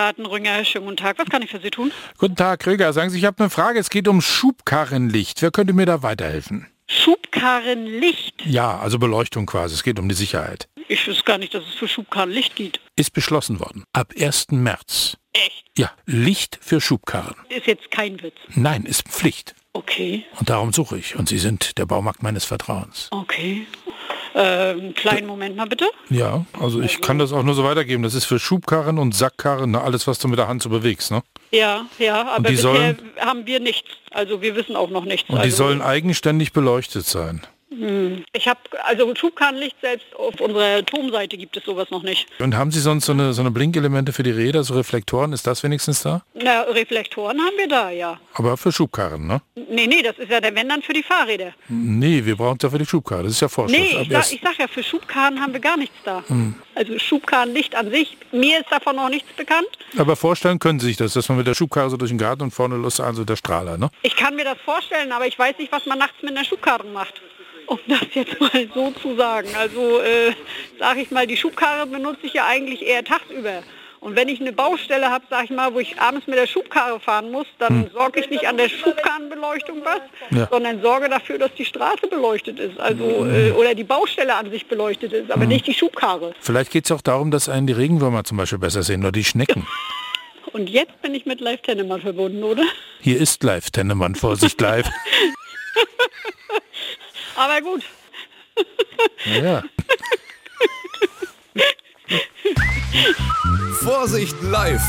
Garten, Rünger, schönen guten Tag. Was kann ich für Sie tun? Guten Tag, Krieger. Sagen Sie, ich habe eine Frage. Es geht um Schubkarrenlicht. Wer könnte mir da weiterhelfen? Schubkarrenlicht? Ja, also Beleuchtung quasi. Es geht um die Sicherheit. Ich wüsste gar nicht, dass es für Schubkarrenlicht geht. Ist beschlossen worden. Ab 1. März. Echt? Ja, Licht für Schubkarren. Ist jetzt kein Witz. Nein, ist Pflicht. Okay, Und darum suche ich. Und Sie sind der Baumarkt meines Vertrauens. okay. Ähm, kleinen Moment mal bitte. Ja, also ich kann das auch nur so weitergeben. Das ist für Schubkarren und Sackkarren, ne, alles, was du mit der Hand so bewegst. Ne? Ja, ja, aber die bisher sollen- haben wir nichts. Also wir wissen auch noch nichts. Und die also, sollen eigenständig beleuchtet sein. Ich habe, also Schubkarrenlicht selbst auf unserer Turmseite gibt es sowas noch nicht. Und haben Sie sonst so eine, so eine Blinkelemente für die Räder, so Reflektoren? Ist das wenigstens da? Na, Reflektoren haben wir da, ja. Aber für Schubkarren, ne? Nee, nee, das ist ja der Wenn dann für die Fahrräder. Nee, wir brauchen es ja für die Schubkarre. Das ist ja Vorschrift. Nee, ich sag, ich sag ja, für Schubkarren haben wir gar nichts da. Also Schubkarrenlicht an sich, mir ist davon noch nichts bekannt. Aber vorstellen können Sie sich das, dass man mit der Schubkarre so durch den Garten und vorne los, also der Strahler, ne? Ich kann mir das vorstellen, aber ich weiß nicht, was man nachts mit einer Schubkarre macht. Um das jetzt mal so zu sagen. Also äh, sage ich mal, die Schubkarre benutze ich ja eigentlich eher tagsüber. Und wenn ich eine Baustelle habe, sag ich mal, wo ich abends mit der Schubkarre fahren muss, dann sorge ich nicht an der Schubkarrenbeleuchtung was, Ja. sondern sorge dafür, dass die Straße beleuchtet ist. Also äh, oder die Baustelle an sich beleuchtet ist, aber nicht die Schubkarre. Vielleicht geht es auch darum, dass einen die Regenwürmer zum Beispiel besser sehen oder die Schnecken. Und jetzt bin ich mit Live Tennemann verbunden, oder? Hier ist live, Tennemann, Vorsicht live. Aber gut. Ja. Vorsicht live.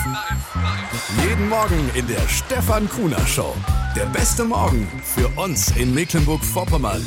Jeden Morgen in der Stefan Kuhner Show. Der beste Morgen für uns in Mecklenburg-Vorpommern.